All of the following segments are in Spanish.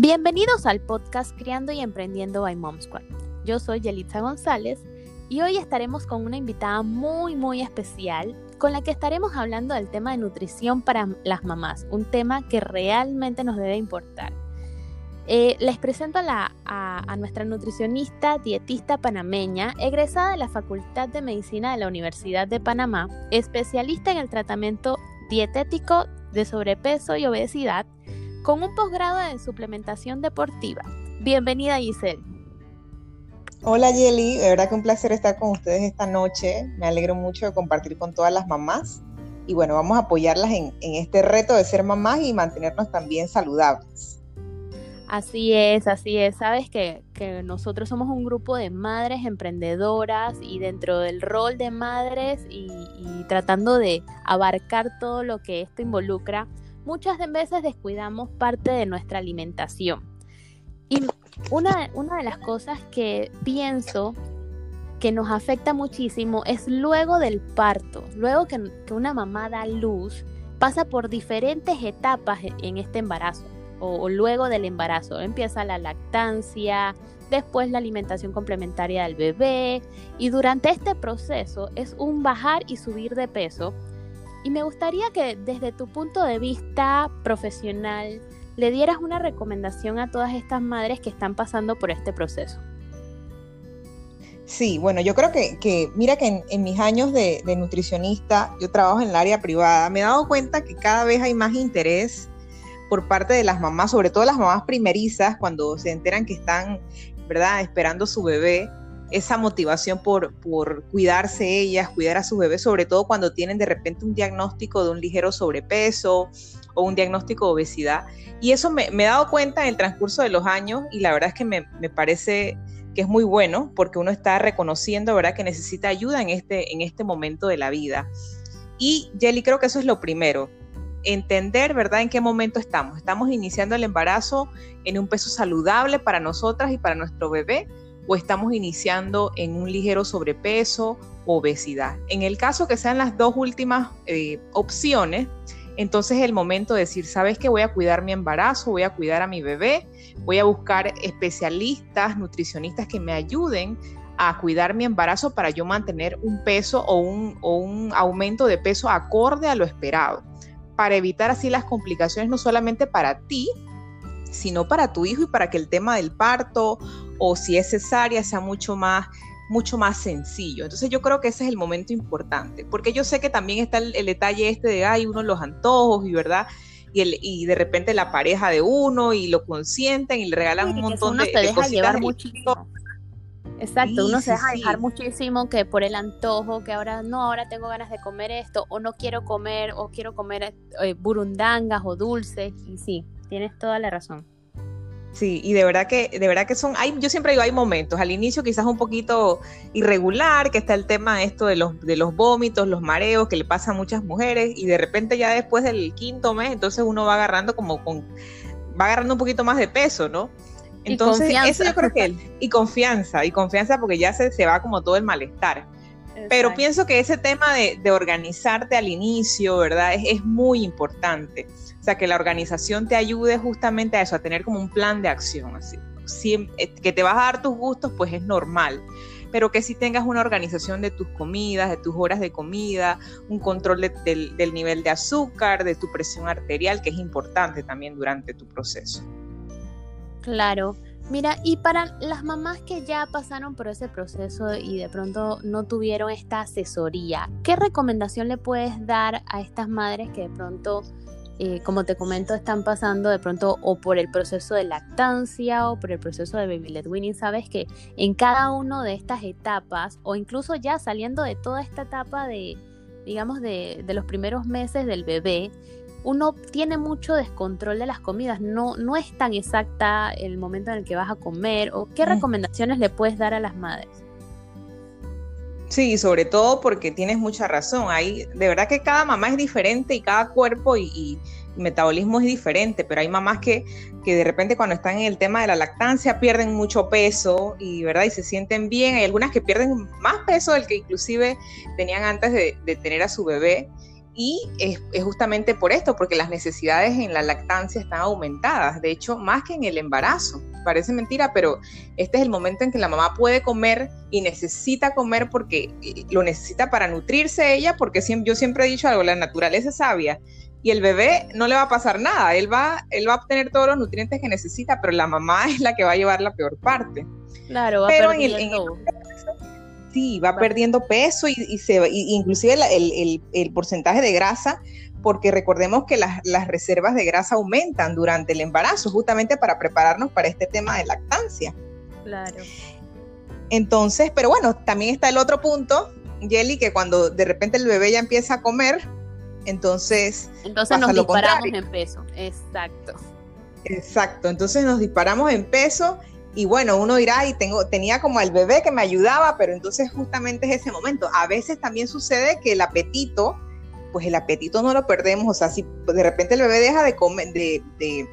Bienvenidos al podcast Criando y Emprendiendo by Mom Squad. Yo soy Yelitza González y hoy estaremos con una invitada muy muy especial con la que estaremos hablando del tema de nutrición para las mamás, un tema que realmente nos debe importar. Eh, les presento a, a, nuestra nutricionista dietista panameña, egresada de la Facultad de Medicina de la Universidad de Panamá, especialista en el tratamiento dietético de sobrepeso y obesidad con un posgrado en suplementación deportiva. Bienvenida Giselle. Hola Yeli, de verdad que un placer estar con ustedes esta noche. Me alegro mucho de compartir con todas las mamás. Y bueno, vamos a apoyarlas en, este reto de ser mamás y mantenernos también saludables. Así es, así es. Sabes que, nosotros somos un grupo de madres emprendedoras y dentro del rol de madres y tratando de abarcar todo lo que esto involucra, muchas veces descuidamos parte de nuestra alimentación. Y una, de las cosas que pienso que nos afecta muchísimo es luego del parto, luego que, una mamá da luz, pasa por diferentes etapas e, en este embarazo o, luego del embarazo. Empieza la lactancia, después la alimentación complementaria del bebé y durante este proceso es un bajar y subir de peso y me gustaría que desde tu punto de vista profesional le dieras una recomendación a todas estas madres que están pasando por este proceso. Sí, bueno, yo creo que, mira que en, mis años de, nutricionista, yo trabajo en el área privada, me he dado cuenta que cada vez hay más interés por parte de las mamás, sobre todo las mamás primerizas, cuando se enteran que están, ¿verdad?, esperando su bebé, esa motivación por, por cuidarse ellas, cuidar a sus bebés, sobre todo cuando tienen de repente un diagnóstico de un ligero sobrepeso o un diagnóstico de obesidad. Y eso me, he dado cuenta en el transcurso de los años y la verdad es que me, parece que es muy bueno porque uno está reconociendo, ¿verdad?, que necesita ayuda en este, en este momento de la vida. Y Jelly, creo que eso es lo primero, entender, ¿verdad?, en qué momento estamos. Estamos iniciando el embarazo en un peso saludable para nosotras y para nuestro bebé o estamos iniciando en un ligero sobrepeso o obesidad. En el caso que sean las dos últimas eh, opciones, entonces es el momento de decir, ¿sabes qué? Voy a cuidar mi embarazo, voy a cuidar a mi bebé, voy a buscar especialistas, nutricionistas que me ayuden a cuidar mi embarazo para yo mantener un peso o un, o un aumento de peso acorde a lo esperado, para evitar así las complicaciones no solamente para ti, sino para tu hijo y para que el tema del parto o si es cesárea sea mucho más mucho más sencillo. Entonces yo creo que ese es el momento importante, porque yo sé que también está el, detalle este de, ay, uno los antojos y verdad, y, el, y de repente la pareja de uno y lo consienten y le regalan un montón uno de, se deja llevar muchísimo. Exacto, uno se deja dejar muchísimo que por el antojo, que ahora no, ahora tengo ganas de comer esto, o no quiero comer, o quiero comer eh, burundangas o dulces, y sí, tienes toda la razón. Sí, y de verdad que, de verdad que son, hay, yo siempre digo, hay momentos, al inicio quizás un poquito irregular, que está el tema esto de los, de los vómitos, los mareos, que le pasa a muchas mujeres, y de repente ya después del quinto mes, entonces uno va agarrando como con, va agarrando un poquito más de peso, ¿no? Entonces, eso yo creo que, y confianza, y confianza porque ya se, se va como todo el malestar. Pero pienso que ese tema de, de organizarte al inicio, ¿verdad? Es, es muy importante sea, que la organización te ayude justamente a eso, a tener como un plan de acción. Así. Eh, que te vas a dar tus gustos, pues es normal pero que si tengas una organización de tus comidas, de tus horas de comida, un control del, del, nivel de azúcar, de tu presión arterial, que es importante también durante tu proceso. Claro. Mira, y para las mamás que ya pasaron por ese proceso y de pronto no tuvieron esta asesoría, ¿qué recomendación le puedes dar a estas madres que de pronto eh, como te comento, están pasando de pronto o por el proceso de lactancia o por el proceso de baby led winning, sabes que en cada una de estas etapas o incluso ya saliendo de toda esta etapa de, digamos, de, los primeros meses del bebé, uno tiene mucho descontrol de las comidas, no, no es tan exacta el momento en el que vas a comer o qué mm. recomendaciones le puedes dar a las madres. Sí, sobre todo porque tienes mucha razón. Hay, de verdad que cada mamá es diferente y cada cuerpo y, metabolismo es diferente, pero hay mamás que, que, de repente cuando están en el tema de la lactancia pierden mucho peso y, ¿verdad? y se sienten bien. Hay algunas que pierden más peso del que inclusive tenían antes de, tener a su bebé. Y es, justamente por esto, porque las necesidades en la lactancia están aumentadas, de hecho, más que en el embarazo. Parece mentira, pero este es el momento en que la mamá puede comer y necesita comer porque eh, lo necesita para nutrirse ella, porque yo siempre he dicho algo, la naturaleza es sabia y el bebé no le va a pasar nada, él va, él va a obtener todos los nutrientes que necesita, pero la mamá es la que va a llevar la peor parte. Claro, va pero perdiendo. Sí, va, perdiendo peso y, se, inclusive el, porcentaje de grasa, porque recordemos que las, las reservas de grasa aumentan durante el embarazo, justamente para prepararnos para este tema de lactancia. Claro. Entonces, pero bueno, también está el otro punto, Jelly, que cuando de repente el bebé ya empieza a comer, entonces, entonces nos disparamos en peso, exacto. Exacto, entonces nos disparamos en peso y bueno, uno dirá, y tengo, tenía como el bebé que me ayudaba, pero entonces justamente es ese momento. A veces también sucede que el apetito, pues el apetito no lo perdemos, o sea, si de repente el bebé deja de comer, de, de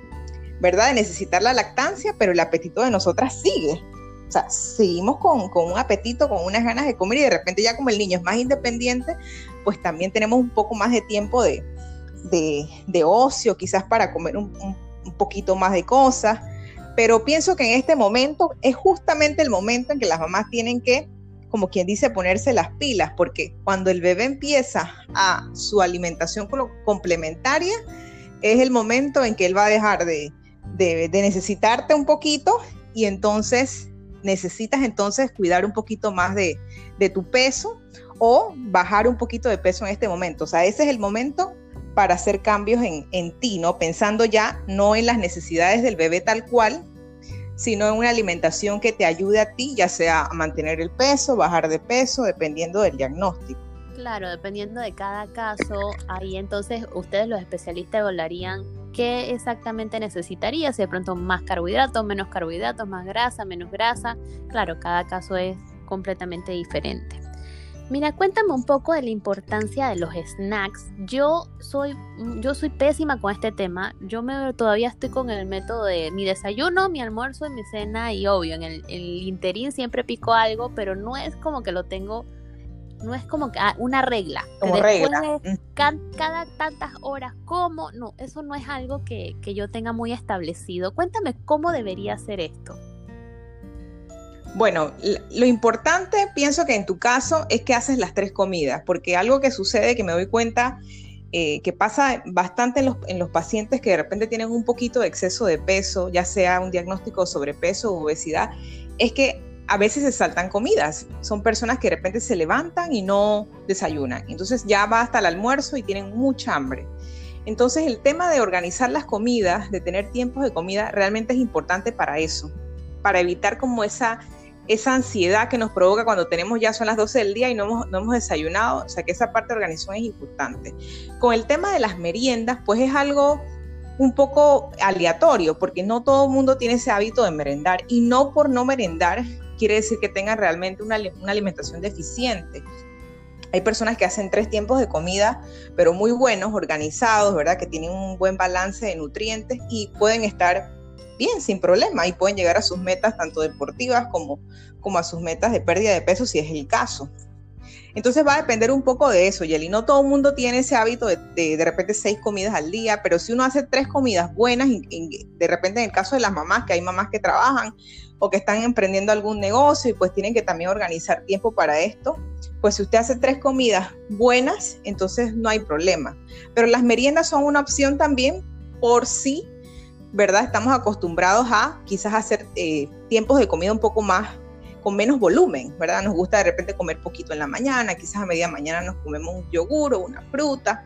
¿verdad? De necesitar la lactancia, pero el apetito de nosotras sigue. O sea, seguimos con, con, un apetito, con unas ganas de comer y de repente ya como el niño es más independiente, pues también tenemos un poco más de tiempo de, de, ocio, quizás para comer un, un, poquito más de cosas. Pero pienso que en este momento es justamente el momento en que las mamás tienen que, como quien dice, ponerse las pilas, porque cuando el bebé empieza a su alimentación complementaria, es el momento en que él va a dejar de, de, de necesitarte un poquito y entonces necesitas entonces cuidar un poquito más de, tu peso o bajar un poquito de peso en este momento. O sea, ese es el momento para hacer cambios en, en ti, ¿no? Pensando ya no en las necesidades del bebé tal cual, sino en una alimentación que te ayude a ti, ya sea a mantener el peso, bajar de peso, dependiendo del diagnóstico. Claro, dependiendo de cada caso, ahí entonces ustedes los especialistas evaluarían qué exactamente necesitaría, si de pronto más carbohidratos, menos carbohidratos, más grasa, menos grasa. Claro, cada caso es completamente diferente. Mira, cuéntame un poco de la importancia de los snacks. Yo soy, yo soy pésima con este tema. Yo me, todavía estoy con el método de mi desayuno, mi almuerzo y mi cena. Y obvio, en el, en el interín siempre pico algo, pero no es como que lo tengo no es como que ah, una regla. Como regla. cada, tantas horas, ¿cómo? No, eso no es algo que, yo tenga muy establecido. Cuéntame cómo debería ser esto. Bueno, lo importante, pienso que en tu caso, es que haces las tres comidas, porque algo que sucede, que me doy cuenta, eh, que pasa bastante en los, en los, pacientes que de repente tienen un poquito de exceso de peso, ya sea un diagnóstico de sobrepeso o obesidad, es que a veces se saltan comidas. Son personas que de repente se levantan y no desayunan. Entonces ya va hasta el almuerzo y tienen mucha hambre. Entonces el tema de organizar las comidas, de tener tiempos de comida, realmente es importante para eso, para evitar como esa, esa ansiedad que nos provoca cuando tenemos ya son las 12 del día y no hemos, no hemos desayunado. O sea que esa parte de organización es importante. Con el tema de las meriendas, pues es algo un poco aleatorio, porque no todo el mundo tiene ese hábito de merendar y no por no merendar quiere decir que tengan realmente una, alimentación deficiente. Hay personas que hacen tres tiempos de comida, pero muy buenos, organizados, ¿verdad? Que tienen un buen balance de nutrientes y pueden estar bien, sin problema, y pueden llegar a sus metas tanto deportivas como, como a sus metas de pérdida de peso, si es el caso. Entonces va a depender un poco de eso, Yeli. No todo el mundo tiene ese hábito de, de, repente seis comidas al día, pero si uno hace tres comidas buenas, de repente en el caso de las mamás, que hay mamás que trabajan o que están emprendiendo algún negocio y pues tienen que también organizar tiempo para esto, pues si usted hace tres comidas buenas, entonces no hay problema. Pero las meriendas son una opción también por si, ¿verdad? Estamos acostumbrados a quizás hacer eh, tiempos de comida un poco más con menos volumen, ¿verdad? Nos gusta de repente comer poquito en la mañana, quizás a media mañana nos comemos un yogur o una fruta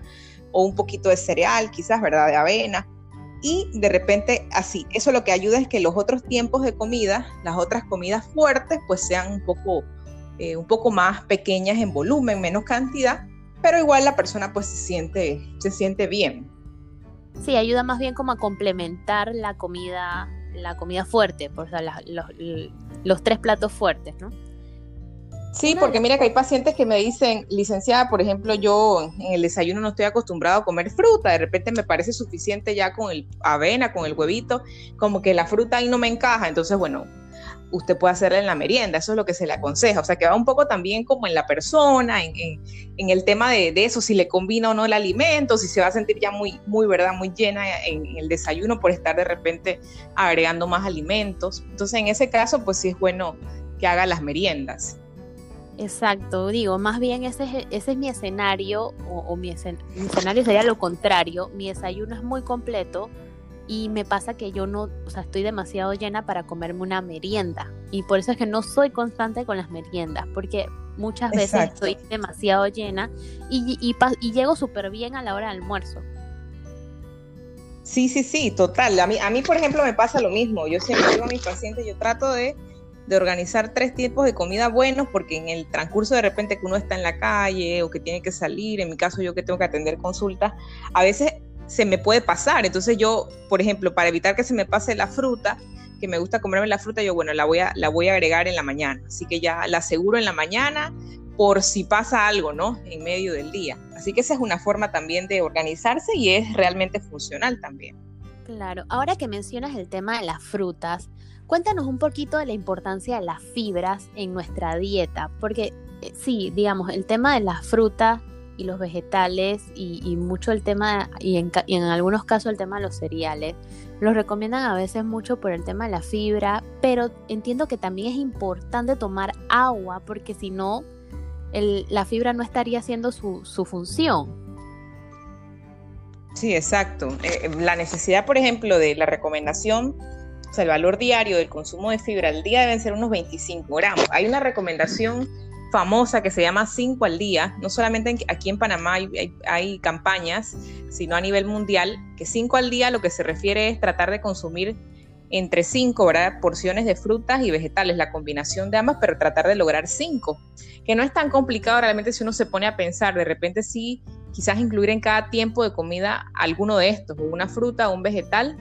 o un poquito de cereal, quizás, ¿verdad? De avena. Y de repente así, eso lo que ayuda es que los otros tiempos de comida, las otras comidas fuertes, pues sean un poco, eh, un poco más pequeñas en volumen, menos cantidad, pero igual la persona pues se siente, se siente bien. Sí, ayuda más bien como a complementar la comida, la comida fuerte, por los, los tres platos fuertes, ¿no? Sí, porque mira que hay pacientes que me dicen, licenciada, por ejemplo, yo en el desayuno no estoy acostumbrado a comer fruta, de repente me parece suficiente ya con el avena, con el huevito, como que la fruta ahí no me encaja. Entonces, bueno, usted puede hacerla en la merienda, eso es lo que se le aconseja, o sea que va un poco también como en la persona, en, el tema de, eso, si le combina o no el alimento, si se va a sentir ya muy, muy, ¿verdad? Muy llena en, el desayuno por estar de repente agregando más alimentos. Entonces en ese caso, pues sí es bueno que haga las meriendas. Exacto, digo, más bien ese es, ese es mi escenario, o, mi, mi escenario sería lo contrario, mi desayuno es muy completo, y me pasa que yo no, o sea, estoy demasiado llena para comerme una merienda y por eso es que no soy constante con las meriendas, porque muchas veces estoy demasiado llena y, y, llego súper bien a la hora del almuerzo. Sí, sí, sí, total. A mí, a mí, por ejemplo, me pasa lo mismo. Yo siempre digo a mis pacientes, yo trato de, de organizar tres tipos de comida buenos porque en el transcurso de repente que uno está en la calle o que tiene que salir, en mi caso yo que tengo que atender consultas, a veces se me puede pasar. Entonces yo, por ejemplo, para evitar que se me pase la fruta, que me gusta comerme la fruta, yo, bueno, la voy a, la voy a agregar en la mañana. Así que ya la aseguro en la mañana por si pasa algo, ¿no? En medio del día. Así que esa es una forma también de organizarse y es realmente funcional también. Claro, ahora que mencionas el tema de las frutas, cuéntanos un poquito de la importancia de las fibras en nuestra dieta, porque eh, sí, digamos, el tema de las frutas y los vegetales y, mucho el tema, y en, algunos casos el tema de los cereales, los recomiendan a veces mucho por el tema de la fibra, pero entiendo que también es importante tomar agua porque si no, la fibra no estaría haciendo su, función. Sí, exacto. Eh, la necesidad, por ejemplo, de la recomendación, o sea, el valor diario del consumo de fibra al día deben ser unos 25 gramos. Hay una recomendación famosa que se llama 5 al día. No solamente aquí en Panamá hay, campañas, sino a nivel mundial, que 5 al día lo que se refiere es tratar de consumir entre 5 porciones de frutas y vegetales, la combinación de ambas, pero tratar de lograr 5, que no es tan complicado realmente si uno se pone a pensar, de repente sí, quizás incluir en cada tiempo de comida alguno de estos, una fruta o un vegetal,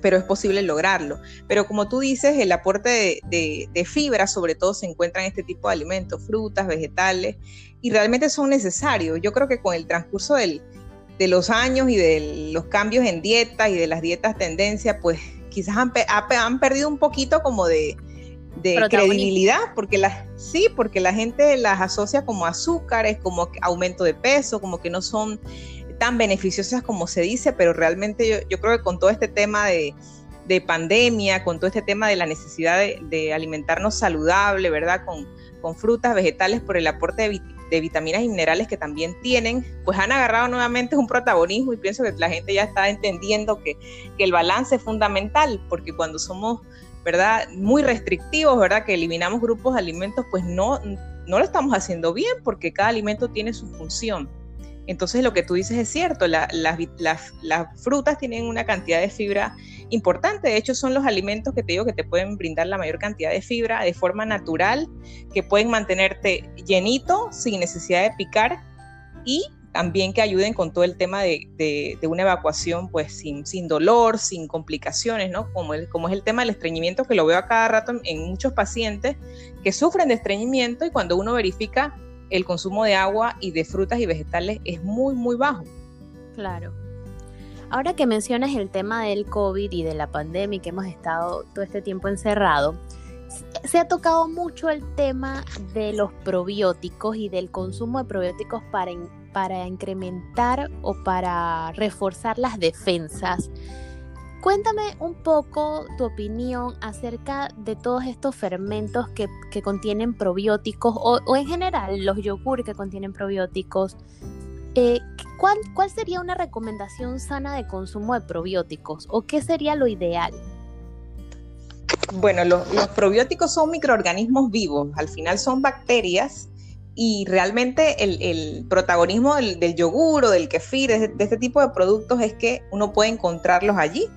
pero es posible lograrlo. Pero como tú dices, el aporte de, fibra sobre todo se encuentra en este tipo de alimentos, frutas, vegetales, y realmente son necesarios. Yo creo que con el transcurso de los años y de los cambios en dieta y de las dietas tendencia, pues quizás han, perdido un poquito como de, credibilidad, porque la, sí, porque la gente las asocia como azúcares, como aumento de peso, como que no son tan beneficiosas como se dice, pero realmente yo, creo que con todo este tema de, pandemia, con todo este tema de la necesidad de, alimentarnos saludable, ¿verdad? Con, frutas, vegetales, por el aporte de, vitaminas y minerales que también tienen, pues han agarrado nuevamente un protagonismo y pienso que la gente ya está entendiendo que, que el balance es fundamental, porque cuando somos, ¿verdad? Muy restrictivos, ¿verdad? Que eliminamos grupos de alimentos, pues no, no lo estamos haciendo bien porque cada alimento tiene su función. Entonces lo que tú dices es cierto, las frutas tienen una cantidad de fibra importante, de hecho son los alimentos que te digo que te pueden brindar la mayor cantidad de fibra de forma natural, que pueden mantenerte llenito sin necesidad de picar y también que ayuden con todo el tema de, una evacuación pues sin, dolor, sin complicaciones, ¿no? Como es el tema del estreñimiento que lo veo a cada rato en muchos pacientes que sufren de estreñimiento y cuando uno verifica el consumo de agua y de frutas y vegetales es muy, muy bajo. Claro. Ahora que mencionas el tema del COVID y de la pandemia y que hemos estado todo este tiempo encerrado, se ha tocado mucho el tema de los probióticos y del consumo de probióticos para, para incrementar o para reforzar las defensas. Cuéntame un poco tu opinión acerca de todos estos fermentos que, contienen probióticos o, en general los yogur que contienen probióticos. Eh, ¿cuál, ¿Cuál sería una recomendación sana de consumo de probióticos o qué sería lo ideal? Bueno, los, probióticos son microorganismos vivos, al final son bacterias y realmente el, protagonismo del, yogur o del kefir, de, este tipo de productos, es que uno puede encontrarlos allí.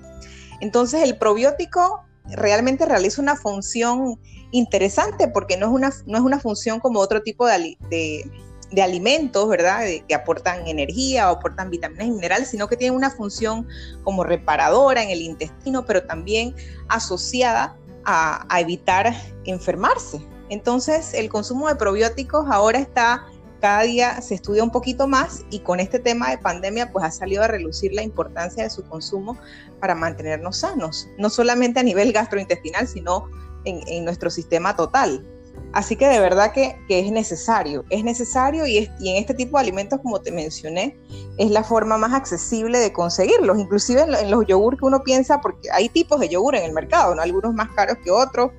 Entonces el probiótico realmente realiza una función interesante porque no es una, no es una función como otro tipo de, de, alimentos, ¿verdad? que aportan energía o aportan vitaminas y minerales, sino que tiene una función como reparadora en el intestino, pero también asociada a, a evitar enfermarse. Entonces el consumo de probióticos ahora está cada día se estudia un poquito más y con este tema de pandemia pues ha salido a relucir la importancia de su consumo para mantenernos sanos, no solamente a nivel gastrointestinal, sino en, nuestro sistema total. Así que de verdad que, es necesario, es necesario y, en este tipo de alimentos, como te mencioné, es la forma más accesible de conseguirlos, inclusive en, los yogur que uno piensa, porque hay tipos de yogur en el mercado, ¿no? algunos más caros que otros,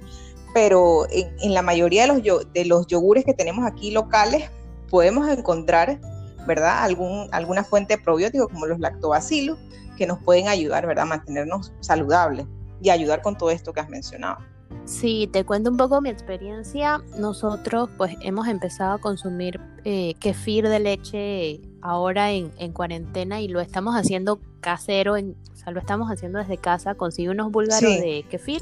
pero en, la mayoría de los, de los yogures que tenemos aquí locales podemos encontrar, ¿verdad? Algún, alguna fuente probiótica como los lactobacilos que nos pueden ayudar, ¿verdad? A mantenernos saludables y ayudar con todo esto que has mencionado. Sí, te cuento un poco mi experiencia. Nosotros pues hemos empezado a consumir eh, kefir de leche ahora en, cuarentena y lo estamos haciendo casero, en, o sea, lo estamos haciendo desde casa. Consigo unos búlgaros de kefir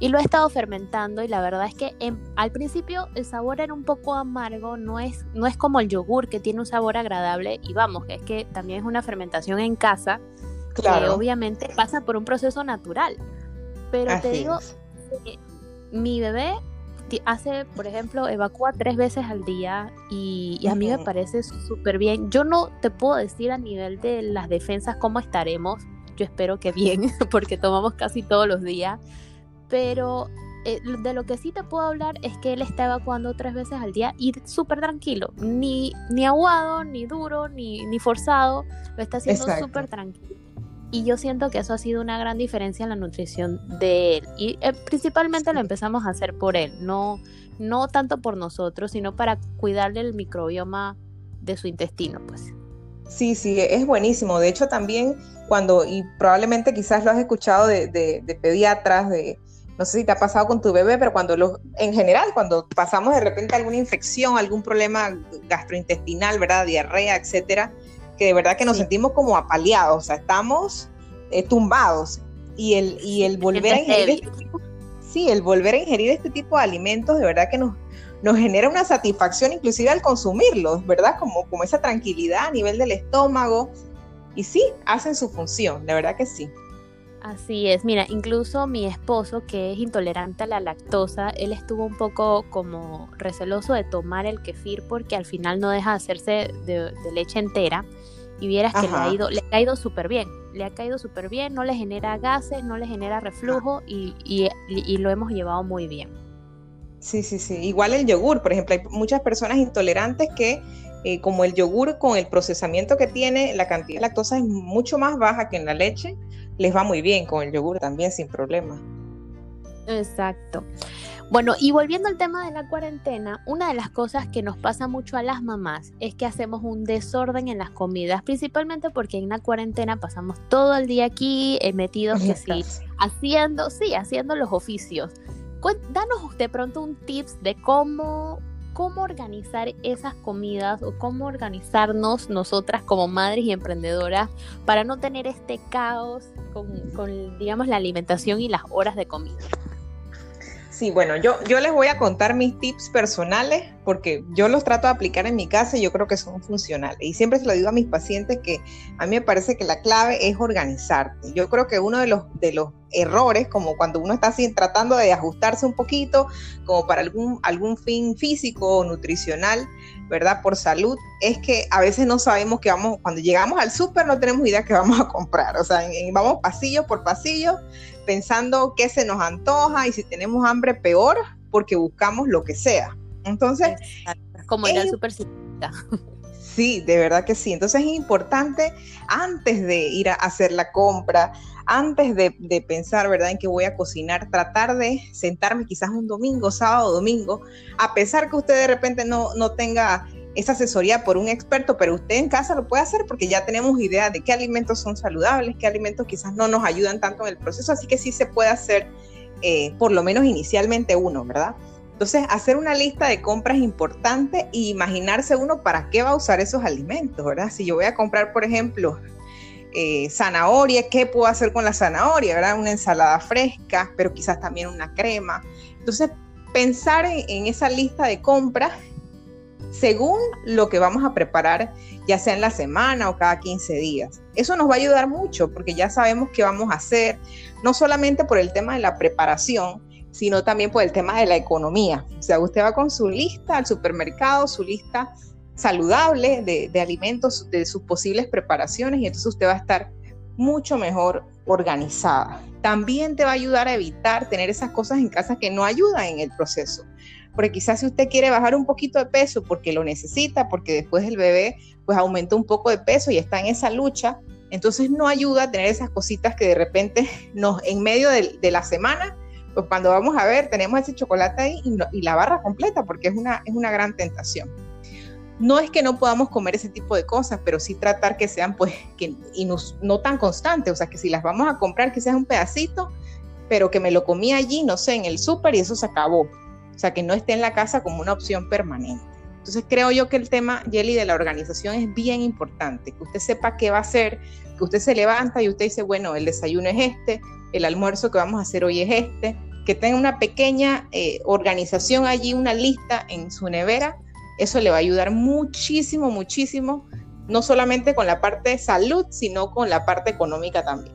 y lo he estado fermentando y la verdad es que al principio el sabor era un poco amargo, no es, no es como el yogur que tiene un sabor agradable y vamos, es que también es una fermentación en casa claro. que obviamente pasa por un proceso natural. Pero te digo, mi bebé hace, por ejemplo, evacúa tres veces al día y, a mí me parece súper bien. Yo no te puedo decir a nivel de las defensas cómo estaremos. Yo espero que bien, porque tomamos casi todos los días. Pero eh, de lo que sí te puedo hablar es que él está evacuando tres veces al día y súper tranquilo. Ni, ni aguado, ni duro, ni, ni forzado. Lo está haciendo súper tranquilo. Y yo siento que eso ha sido una gran diferencia en la nutrición de él. Y eh, principalmente lo empezamos a hacer por él, no, no tanto por nosotros, sino para cuidarle el microbioma de su intestino, pues. Sí, sí, es buenísimo. De hecho, también cuando, y probablemente quizás lo has escuchado de, de, pediatras, de, no sé si te ha pasado con tu bebé, pero cuando los, en general, cuando pasamos de repente alguna infección, algún problema gastrointestinal, ¿verdad? Diarrea, etcétera, que de verdad que nos sentimos como apaleados, o sea, estamos eh, tumbados. Y el, y el volver a ingerir este tipo, sí, el volver a ingerir este tipo de alimentos de verdad que nos, nos genera una satisfacción inclusive al consumirlos, ¿verdad? Como, como esa tranquilidad a nivel del estómago. Y sí, hacen su función, de verdad que sí. Así es, mira, incluso mi esposo que es intolerante a la lactosa, él estuvo un poco como receloso de tomar el kefir porque al final no deja de hacerse de, leche entera y vieras que le ha ido, le ha caído súper bien, le ha caído súper bien, no le genera gases, no le genera reflujo y, y, lo hemos llevado muy bien. Sí, sí, sí. Igual el yogur, por ejemplo, hay muchas personas intolerantes que eh, como el yogur con el procesamiento que tiene, la cantidad de lactosa es mucho más baja que en la leche, les va muy bien con el yogur también sin problema. Exacto. Bueno, y volviendo al tema de la cuarentena, una de las cosas que nos pasa mucho a las mamás es que hacemos un desorden en las comidas, principalmente porque en la cuarentena pasamos todo el día aquí eh, metidos que sí, haciendo, sí, haciendo los oficios. Danos de pronto un tips de cómo cómo organizar esas comidas o cómo organizarnos nosotras como madres y emprendedoras para no tener este caos con, digamos, la alimentación y las horas de comida. Sí, bueno, yo, yo les voy a contar mis tips personales porque yo los trato de aplicar en mi casa y yo creo que son funcionales. Y siempre se lo digo a mis pacientes que a mí me parece que la clave es organizarte. Yo creo que uno de los, de los errores, como cuando uno está así, tratando de ajustarse un poquito, como para algún, algún fin físico o nutricional, ¿verdad? Por salud, es que a veces no sabemos que vamos, cuando llegamos al súper no tenemos idea que vamos a comprar. O sea, vamos pasillo por pasillo pensando qué se nos antoja y si tenemos hambre peor porque buscamos lo que sea. Entonces, como ir al super Sí, de verdad que sí. Entonces es importante antes de ir a hacer la compra, antes de, de, pensar, ¿verdad?, en que voy a cocinar, tratar de sentarme quizás un domingo, sábado, domingo, a pesar que usted de repente no, no tenga esa asesoría por un experto, pero usted en casa lo puede hacer porque ya tenemos idea de qué alimentos son saludables, qué alimentos quizás no nos ayudan tanto en el proceso, así que sí se puede hacer eh, por lo menos inicialmente uno, ¿verdad? Entonces, hacer una lista de compras importante e imaginarse uno para qué va a usar esos alimentos, ¿verdad? Si yo voy a comprar, por ejemplo, eh, zanahoria, ¿qué puedo hacer con la zanahoria, ¿verdad? Una ensalada fresca, pero quizás también una crema. Entonces, pensar en esa lista de compras según lo que vamos a preparar, ya sea en la semana o cada 15 días. Eso nos va a ayudar mucho porque ya sabemos qué vamos a hacer, no solamente por el tema de la preparación, sino también por el tema de la economía. O sea, usted va con su lista al supermercado, su lista saludable de, alimentos, de sus posibles preparaciones, y entonces usted va a estar mucho mejor organizada. También te va a ayudar a evitar tener esas cosas en casa que no ayudan en el proceso. Porque quizás si usted quiere bajar un poquito de peso porque lo necesita, porque después el bebé pues aumentó un poco de peso y está en esa lucha, entonces no ayuda a tener esas cositas que de repente nos, en medio de, la semana, pues cuando vamos a ver, tenemos ese chocolate ahí y, la barra completa, porque es una, es una gran tentación. No es que no podamos comer ese tipo de cosas, pero sí tratar que sean, pues, y no, tan constantes, o sea, que si las vamos a comprar, sea un pedacito, pero que me lo comí allí, no sé, en el súper y eso se acabó. O sea, que no esté en la casa como una opción permanente. Entonces creo yo que el tema, Jelly, de la organización es bien importante, que usted sepa qué va a hacer, que usted se levanta y usted dice, bueno, el desayuno es este, el almuerzo que vamos a hacer hoy es este, que tenga una pequeña eh, organización allí, una lista en su nevera, eso le va a ayudar muchísimo, muchísimo, no solamente con la parte de salud, sino con la parte económica también.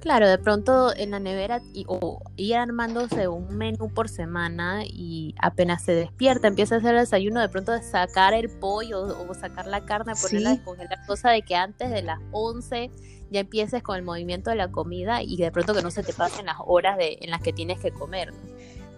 Claro, de pronto en la nevera y, o ir armándose un menú por semana y apenas se despierta, empieza a hacer el desayuno, de pronto de sacar el pollo o, sacar la carne, ponerla a descongelar, cosa de que antes de las 11 ya empieces con el movimiento de la comida y de pronto que no se te pasen las horas de, en las que tienes que comer.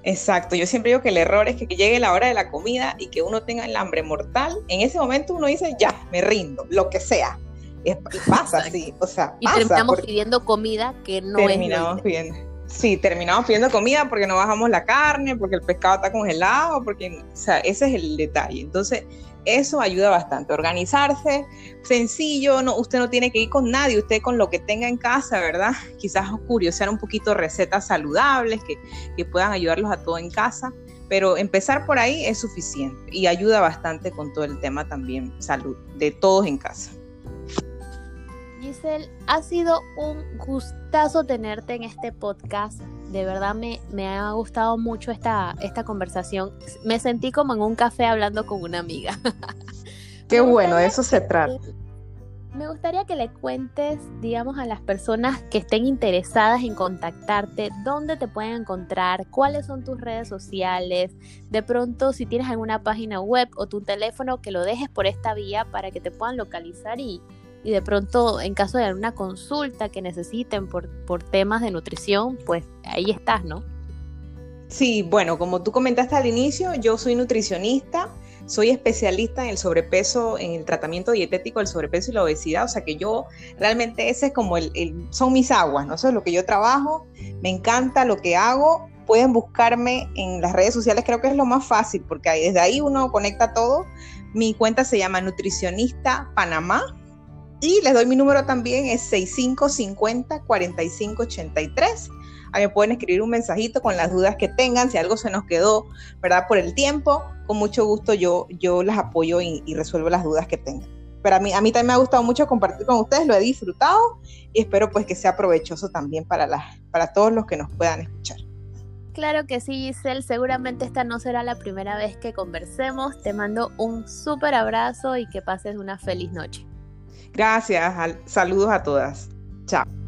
Exacto, yo siempre digo que el error es que, que llegue la hora de la comida y que uno tenga el hambre mortal, en ese momento uno dice, ya, me rindo, lo que sea y pasa así, o sea, y terminamos pidiendo comida que no terminamos pidiendo. Sí, terminamos pidiendo comida porque no bajamos la carne, porque el pescado está congelado, porque, o sea, ese es el detalle. Entonces, eso ayuda bastante. Organizarse, sencillo, no, usted no tiene que ir con nadie, usted con lo que tenga en casa, ¿verdad? Quizás curiosear un poquito recetas saludables que, que puedan ayudarlos a todo en casa, pero empezar por ahí es suficiente y ayuda bastante con todo el tema también salud de todos en casa. Giselle, ha sido un gustazo tenerte en este podcast. De verdad me, me ha gustado mucho esta, esta conversación. Me sentí como en un café hablando con una amiga. Qué bueno, de eso se trata. Me gustaría que le cuentes, digamos, a las personas que estén interesadas en contactarte, dónde te pueden encontrar, cuáles son tus redes sociales, de pronto si tienes alguna página web o tu teléfono, que lo dejes por esta vía para que te puedan localizar y, y de pronto en caso de alguna consulta que necesiten por, por temas de nutrición, pues ahí estás, ¿no? Sí, bueno, como tú comentaste al inicio, yo soy nutricionista, soy especialista en el sobrepeso, en el tratamiento dietético del sobrepeso y la obesidad, o sea que yo realmente ese es como el, son mis aguas, ¿no? Eso es lo que yo trabajo, me encanta lo que hago, pueden buscarme en las redes sociales, creo que es lo más fácil, porque desde ahí uno conecta todo. Mi cuenta se llama Nutricionista Panamá, y les doy mi número también, es 6550-4583. Ahí me pueden escribir un mensajito con las dudas que tengan, si algo se nos quedó, ¿verdad? Por el tiempo, con mucho gusto yo, yo las apoyo y, resuelvo las dudas que tengan. Pero a mí, a mí también me ha gustado mucho compartir con ustedes, lo he disfrutado y espero pues que sea provechoso también para, las, para todos los que nos puedan escuchar. Claro que sí, Giselle. Seguramente esta no será la primera vez que conversemos. Te mando un súper abrazo y que pases una feliz noche. Gracias, saludos a todas. Chao.